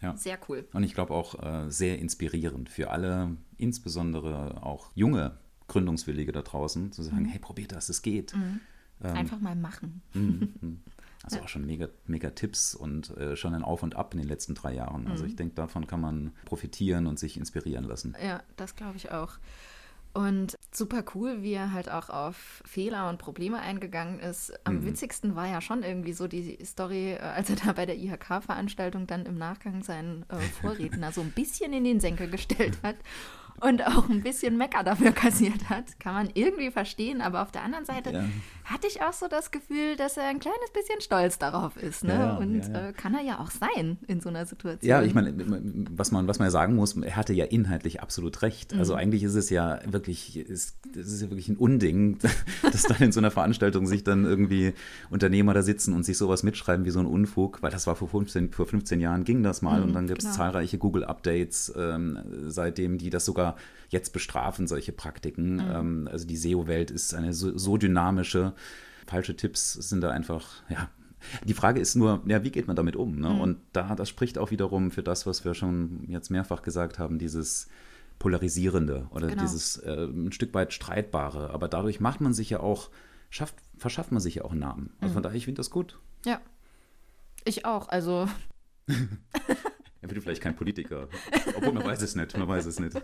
[SPEAKER 2] ja. sehr cool.
[SPEAKER 3] Und ich glaube auch äh, sehr inspirierend für alle, insbesondere auch junge Gründungswillige da draußen, zu sagen, mhm. hey, probiert das, es geht.
[SPEAKER 2] Mhm. Ähm, Einfach mal machen.
[SPEAKER 3] Mhm, mhm. Also ja. auch schon mega, mega Tipps und äh, schon ein Auf und Ab in den letzten drei Jahren. Also mhm. ich denke, davon kann man profitieren und sich inspirieren lassen.
[SPEAKER 2] Ja, das glaube ich auch. Und super cool, wie er halt auch auf Fehler und Probleme eingegangen ist. Am mhm. witzigsten war ja schon irgendwie so die Story, äh, als er da bei der IHK-Veranstaltung dann im Nachgang seinen äh, Vorredner so ein bisschen in den Senkel gestellt hat und auch ein bisschen Mecker dafür kassiert hat. Kann man irgendwie verstehen, aber auf der anderen Seite ja. hatte ich auch so das Gefühl, dass er ein kleines bisschen stolz darauf ist. Ne? Ja, und ja, äh, kann er ja auch sein in so einer Situation.
[SPEAKER 3] Ja, ich meine, was man, was man ja sagen muss, er hatte ja inhaltlich absolut recht. Mhm. Also eigentlich ist es ja wirklich, ist, ist ja wirklich ein Unding, dass dann in so einer Veranstaltung sich dann irgendwie Unternehmer da sitzen und sich sowas mitschreiben wie so ein Unfug, weil das war vor 15, vor 15 Jahren ging das mal mhm, und dann gibt es genau. zahlreiche Google-Updates ähm, seitdem, die das sogar jetzt bestrafen, solche Praktiken. Mhm. Ähm, also die SEO-Welt ist eine so, so dynamische. Falsche Tipps sind da einfach, ja, die Frage ist nur, ja, wie geht man damit um? Ne? Mhm. Und da, das spricht auch wiederum für das, was wir schon jetzt mehrfach gesagt haben, dieses Polarisierende oder genau. dieses äh, ein Stück weit Streitbare. Aber dadurch macht man sich ja auch, schafft, verschafft man sich ja auch einen Namen. Also mhm. von daher, ich finde das gut.
[SPEAKER 2] Ja. Ich auch. Also
[SPEAKER 3] Er wird vielleicht kein Politiker. Obwohl man weiß es nicht, man weiß es nicht.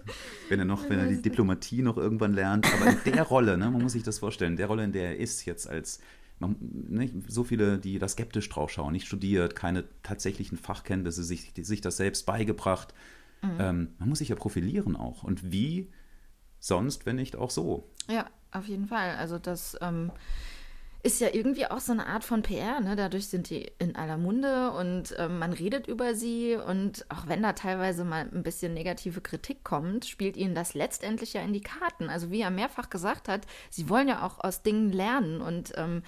[SPEAKER 3] Wenn er noch, wenn er die Diplomatie noch irgendwann lernt. Aber in der Rolle, ne, man muss sich das vorstellen, der Rolle, in der er ist jetzt als man, ne, so viele, die da skeptisch drauf schauen, nicht studiert, keine tatsächlichen Fachkenntnisse, sich, sich das selbst beigebracht. Mhm. Ähm, man muss sich ja profilieren auch. Und wie sonst, wenn nicht auch so?
[SPEAKER 2] Ja, auf jeden Fall. Also das ähm, ist ja irgendwie auch so eine Art von PR. Ne? Dadurch sind die in aller Munde und äh, man redet über sie. Und auch wenn da teilweise mal ein bisschen negative Kritik kommt, spielt ihnen das letztendlich ja in die Karten. Also wie er mehrfach gesagt hat, sie wollen ja auch aus Dingen lernen. Und ähm,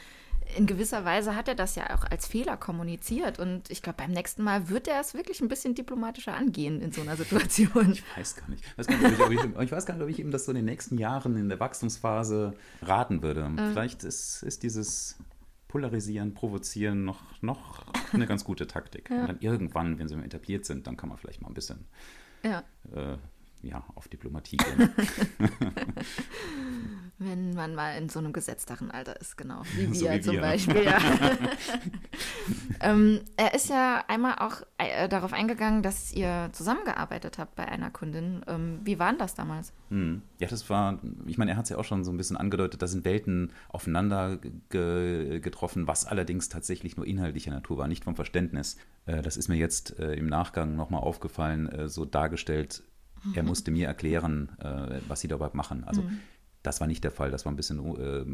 [SPEAKER 2] in gewisser Weise hat er das ja auch als Fehler kommuniziert. Und ich glaube, beim nächsten Mal wird er es wirklich ein bisschen diplomatischer angehen in so einer Situation.
[SPEAKER 3] Ich weiß gar nicht. Ich weiß gar nicht, ob ich, ich, weiß gar nicht, ob ich ihm das so in den nächsten Jahren in der Wachstumsphase raten würde. Ähm. Vielleicht ist, ist dieses Polarisieren, Provozieren noch, noch eine ganz gute Taktik. Ja. Und dann irgendwann, wenn sie etabliert sind, dann kann man vielleicht mal ein bisschen ja. Äh, ja, auf Diplomatie gehen.
[SPEAKER 2] Wenn man mal in so einem gesetzteren Alter ist, genau. Wie so wir wie zum wir. Beispiel, ja. ähm, er ist ja einmal auch äh, darauf eingegangen, dass ihr zusammengearbeitet habt bei einer Kundin. Ähm, wie war denn das damals?
[SPEAKER 3] Hm. Ja, das war, ich meine, er hat es ja auch schon so ein bisschen angedeutet, da sind Welten aufeinander ge getroffen, was allerdings tatsächlich nur inhaltlicher Natur war, nicht vom Verständnis. Äh, das ist mir jetzt äh, im Nachgang nochmal aufgefallen, äh, so dargestellt, er musste mir erklären, äh, was sie da überhaupt machen. Also mhm. das war nicht der Fall. Das war ein bisschen, äh,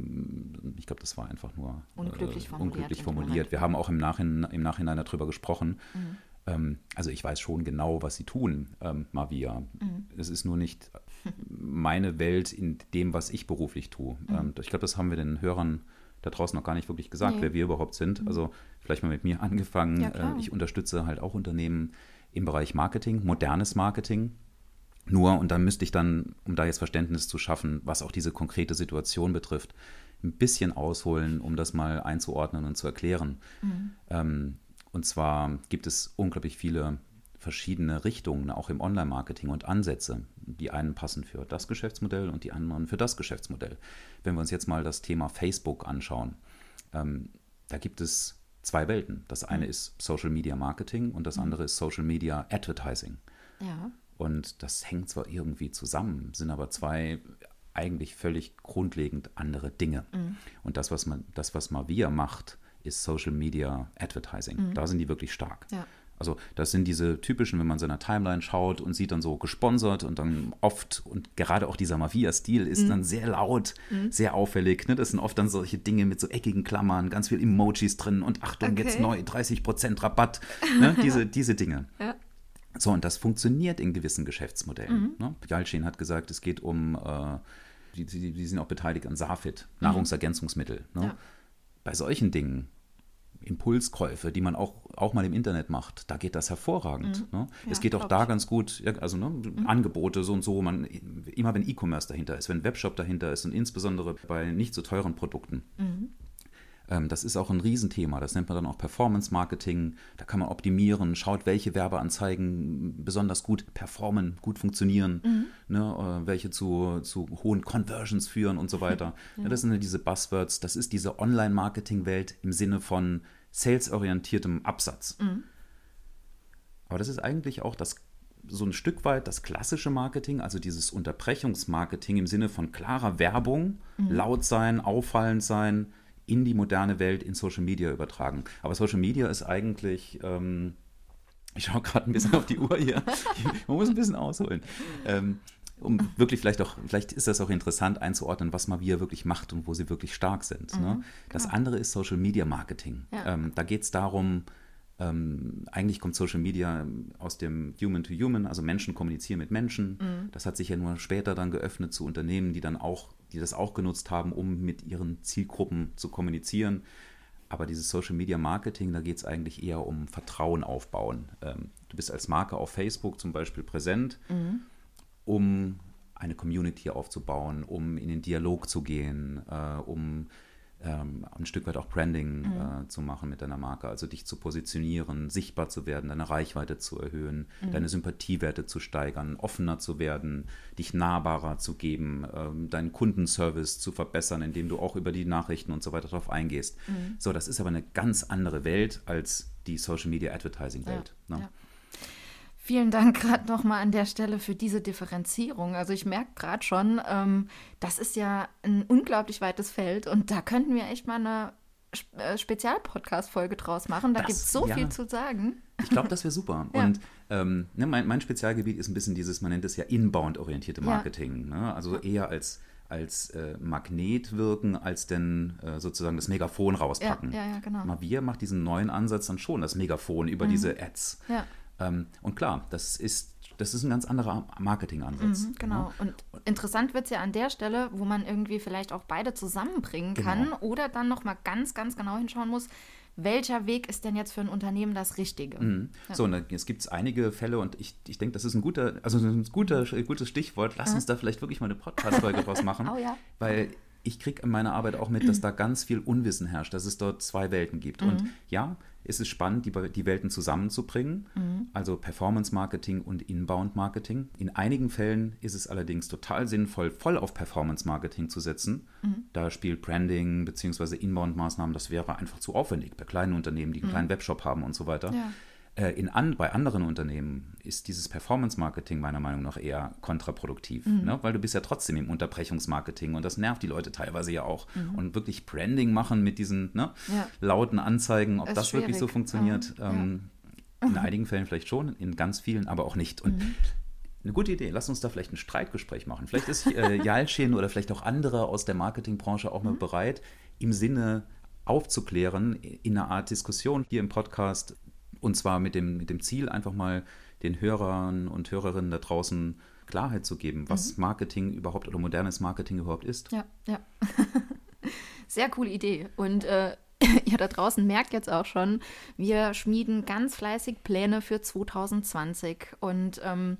[SPEAKER 3] ich glaube, das war einfach nur
[SPEAKER 2] unglücklich formuliert.
[SPEAKER 3] Unglücklich formuliert. Wir haben auch im Nachhinein, im Nachhinein darüber gesprochen. Mhm. Ähm, also ich weiß schon genau, was sie tun, ähm, Mavia. Mhm. Es ist nur nicht meine Welt in dem, was ich beruflich tue. Mhm. Ähm, ich glaube, das haben wir den Hörern da draußen noch gar nicht wirklich gesagt, nee. wer wir überhaupt sind. Mhm. Also vielleicht mal mit mir angefangen. Ja, äh, ich unterstütze halt auch Unternehmen im Bereich Marketing, modernes Marketing. Nur, und da müsste ich dann, um da jetzt Verständnis zu schaffen, was auch diese konkrete Situation betrifft, ein bisschen ausholen, um das mal einzuordnen und zu erklären. Mhm. Ähm, und zwar gibt es unglaublich viele verschiedene Richtungen, auch im Online-Marketing und Ansätze. Die einen passen für das Geschäftsmodell und die anderen für das Geschäftsmodell. Wenn wir uns jetzt mal das Thema Facebook anschauen, ähm, da gibt es zwei Welten. Das eine mhm. ist Social Media Marketing und das mhm. andere ist Social Media Advertising. Ja. Und das hängt zwar irgendwie zusammen, sind aber zwei eigentlich völlig grundlegend andere Dinge. Mhm. Und das, was man, das, was Mavia macht, ist Social Media Advertising. Mhm. Da sind die wirklich stark. Ja. Also das sind diese typischen, wenn man seiner Timeline schaut und sieht dann so gesponsert und dann oft, und gerade auch dieser Mavia-Stil ist mhm. dann sehr laut, mhm. sehr auffällig. Ne? Das sind oft dann solche Dinge mit so eckigen Klammern, ganz viel Emojis drin und Achtung, okay. jetzt neu, 30% Rabatt. Ne? Diese, diese Dinge. Ja. So, und das funktioniert in gewissen Geschäftsmodellen. Mhm. Ne? Jalcin hat gesagt, es geht um, äh, die, die, die, sind auch beteiligt an SAFIT, mhm. Nahrungsergänzungsmittel. Ne? Ja. Bei solchen Dingen, Impulskäufe, die man auch, auch mal im Internet macht, da geht das hervorragend. Mhm. Ne? Ja, es geht auch da ich. ganz gut, also ne, mhm. Angebote so und so, man, immer wenn E-Commerce dahinter ist, wenn Webshop dahinter ist und insbesondere bei nicht so teuren Produkten. Mhm ähm, das ist auch ein Riesenthema. Das nennt man dann auch Performance Marketing. Da kann man optimieren, schaut, welche Werbeanzeigen besonders gut performen, gut funktionieren, mhm. ne, äh, welche zu, zu hohen Conversions führen und so weiter. Ja. Ja, das sind ja diese Buzzwords. Das ist diese Online-Marketing-Welt im Sinne von salesorientiertem Absatz. Mhm. Aber das ist eigentlich auch das so ein Stück weit das klassische Marketing, also dieses Unterbrechungsmarketing im Sinne von klarer Werbung, mhm. laut sein, auffallend sein, in die moderne Welt in Social Media übertragen. Aber Social Media ist eigentlich, ähm, ich schaue gerade ein bisschen auf die Uhr hier, man muss ein bisschen ausholen. Ähm, um wirklich vielleicht auch, vielleicht ist das auch interessant einzuordnen, was Mavia wirklich macht und wo sie wirklich stark sind. Ne? Mhm, ne? Das andere ist Social Media Marketing. Ja. Ähm, da geht es darum, ähm, eigentlich kommt Social Media aus dem Human to Human, also Menschen kommunizieren mit Menschen. Mhm. Das hat sich ja nur später dann geöffnet zu Unternehmen, die dann auch, die das auch genutzt haben, um mit ihren Zielgruppen zu kommunizieren. Aber dieses Social Media Marketing, da geht es eigentlich eher um Vertrauen aufbauen. Ähm, du bist als Marke auf Facebook zum Beispiel präsent, mhm. um eine Community aufzubauen, um in den Dialog zu gehen, äh, um ähm, ein Stück weit auch Branding mhm. äh, zu machen mit deiner Marke, also dich zu positionieren, sichtbar zu werden, deine Reichweite zu erhöhen, mhm. deine Sympathiewerte zu steigern, offener zu werden, dich nahbarer zu geben, ähm, deinen Kundenservice zu verbessern, indem du auch über die Nachrichten und so weiter darauf eingehst. Mhm. So, das ist aber eine ganz andere Welt als die Social Media Advertising Welt. Ja. Ne? Ja.
[SPEAKER 2] Vielen Dank gerade nochmal an der Stelle für diese Differenzierung. Also ich merke gerade schon, ähm, das ist ja ein unglaublich weites Feld und da könnten wir echt mal eine äh, Spezialpodcast-Folge draus machen. Da gibt es so ja. viel zu sagen.
[SPEAKER 3] Ich glaube, das wäre super. ja. Und ähm, ne, mein, mein, Spezialgebiet ist ein bisschen dieses, man nennt es ja inbound-orientierte Marketing. Ja. Ne? Also eher als als äh, Magnet wirken, als denn äh, sozusagen das Megafon rauspacken.
[SPEAKER 2] Ja, ja, genau.
[SPEAKER 3] Mavia macht diesen neuen Ansatz dann schon, das Megafon über diese Ads.
[SPEAKER 2] Ja.
[SPEAKER 3] Ähm, und klar, das ist, das ist ein ganz anderer Marketingansatz.
[SPEAKER 2] Mhm, genau. Und interessant wird es ja an der Stelle, wo man irgendwie vielleicht auch beide zusammenbringen
[SPEAKER 3] Genau.
[SPEAKER 2] kann oder dann nochmal ganz, ganz genau hinschauen muss, welcher Weg ist denn jetzt für ein Unternehmen das Richtige?
[SPEAKER 3] Mhm. So, und jetzt gibt es einige Fälle und ich, ich denke, das ist ein guter, also ein guter, gutes Stichwort. Lass uns da vielleicht wirklich mal eine Podcast-Folge draus machen.
[SPEAKER 2] Oh ja.
[SPEAKER 3] Weil ich kriege in meiner Arbeit auch mit, dass da ganz viel Unwissen herrscht, dass es dort zwei Welten gibt. Und
[SPEAKER 2] Mhm.
[SPEAKER 3] Ja, es ist spannend, die, die Welten zusammenzubringen,
[SPEAKER 2] Mhm.
[SPEAKER 3] also Performance-Marketing und Inbound-Marketing. In einigen Fällen ist es allerdings total sinnvoll, voll auf Performance-Marketing zu setzen.
[SPEAKER 2] Mhm.
[SPEAKER 3] Da spielt Branding bzw. Inbound-Maßnahmen, das wäre einfach zu aufwendig bei kleinen Unternehmen, die einen kleinen Webshop haben und so weiter.
[SPEAKER 2] Mhm. Ja.
[SPEAKER 3] Äh, In an, bei anderen Unternehmen ist dieses Performance-Marketing meiner Meinung nach eher kontraproduktiv, ne? weil du bist ja trotzdem im Unterbrechungsmarketing und das nervt die Leute teilweise ja auch. Und wirklich Branding machen mit diesen ne,
[SPEAKER 2] Ja.
[SPEAKER 3] lauten Anzeigen, ob
[SPEAKER 2] Ist
[SPEAKER 3] das wirklich so
[SPEAKER 2] schwierig.
[SPEAKER 3] funktioniert,
[SPEAKER 2] Ja.
[SPEAKER 3] ähm, in einigen Fällen vielleicht schon, in ganz vielen aber auch nicht. Und eine gute Idee, lass uns da vielleicht ein Streitgespräch machen. Vielleicht ist äh, Jalcin oder vielleicht auch andere aus der Marketingbranche auch mal bereit, im Sinne aufzuklären, in einer Art Diskussion hier im Podcast, und zwar mit dem, mit dem Ziel, einfach mal den Hörern und Hörerinnen da draußen Klarheit zu geben, was Marketing überhaupt oder modernes Marketing überhaupt ist.
[SPEAKER 2] Ja, ja. Sehr coole Idee. Und äh, ihr da draußen merkt jetzt auch schon, wir schmieden ganz fleißig Pläne für 2020 und ähm,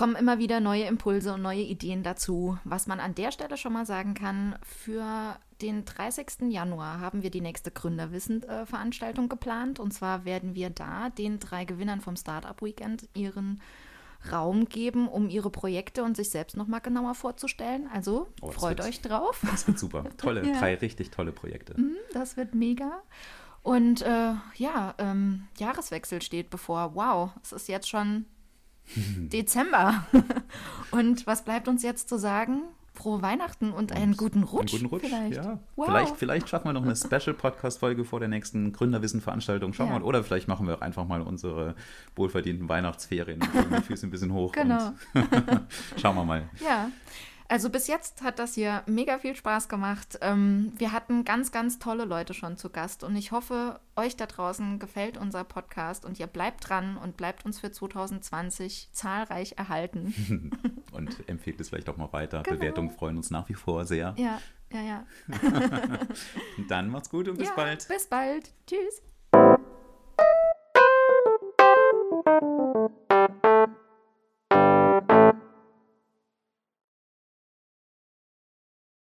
[SPEAKER 2] kommen immer wieder neue Impulse und neue Ideen dazu. Was man an der Stelle schon mal sagen kann, für den 30. Januar haben wir die nächste Gründerwissen-Veranstaltung geplant. Und zwar werden wir da den drei Gewinnern vom Startup Weekend ihren Raum geben, um ihre Projekte und sich selbst nochmal genauer vorzustellen. Also
[SPEAKER 3] Oh,
[SPEAKER 2] freut
[SPEAKER 3] wird-
[SPEAKER 2] euch drauf.
[SPEAKER 3] Das wird super. Tolle,
[SPEAKER 2] Ja.
[SPEAKER 3] drei richtig tolle Projekte.
[SPEAKER 2] Das wird mega. Und äh, ja, ähm, Jahreswechsel steht bevor. Wow, es ist jetzt schon Dezember. und was bleibt uns jetzt zu sagen? Frohe Weihnachten und einen guten Rutsch.
[SPEAKER 3] Einen guten Rutsch,
[SPEAKER 2] Vielleicht.
[SPEAKER 3] ja.
[SPEAKER 2] Wow.
[SPEAKER 3] Vielleicht, vielleicht schaffen wir noch eine Special-Podcast-Folge vor der nächsten Gründerwissen-Veranstaltung. Schauen wir
[SPEAKER 2] Ja.
[SPEAKER 3] mal. Oder vielleicht machen wir einfach mal unsere wohlverdienten Weihnachtsferien und legen die Füße ein bisschen hoch.
[SPEAKER 2] Genau.
[SPEAKER 3] Und schauen wir mal.
[SPEAKER 2] Ja, also bis jetzt hat das hier mega viel Spaß gemacht. Ähm, wir hatten ganz, ganz tolle Leute schon zu Gast und ich hoffe, euch da draußen gefällt unser Podcast und ihr bleibt dran und bleibt uns für 2020 zahlreich erhalten.
[SPEAKER 3] und empfehlt es vielleicht auch mal weiter.
[SPEAKER 2] Genau.
[SPEAKER 3] Bewertungen freuen uns nach wie vor sehr.
[SPEAKER 2] Ja, ja, ja.
[SPEAKER 3] Dann macht's gut und bis
[SPEAKER 2] ja,
[SPEAKER 3] bald.
[SPEAKER 2] Bis bald. Tschüss.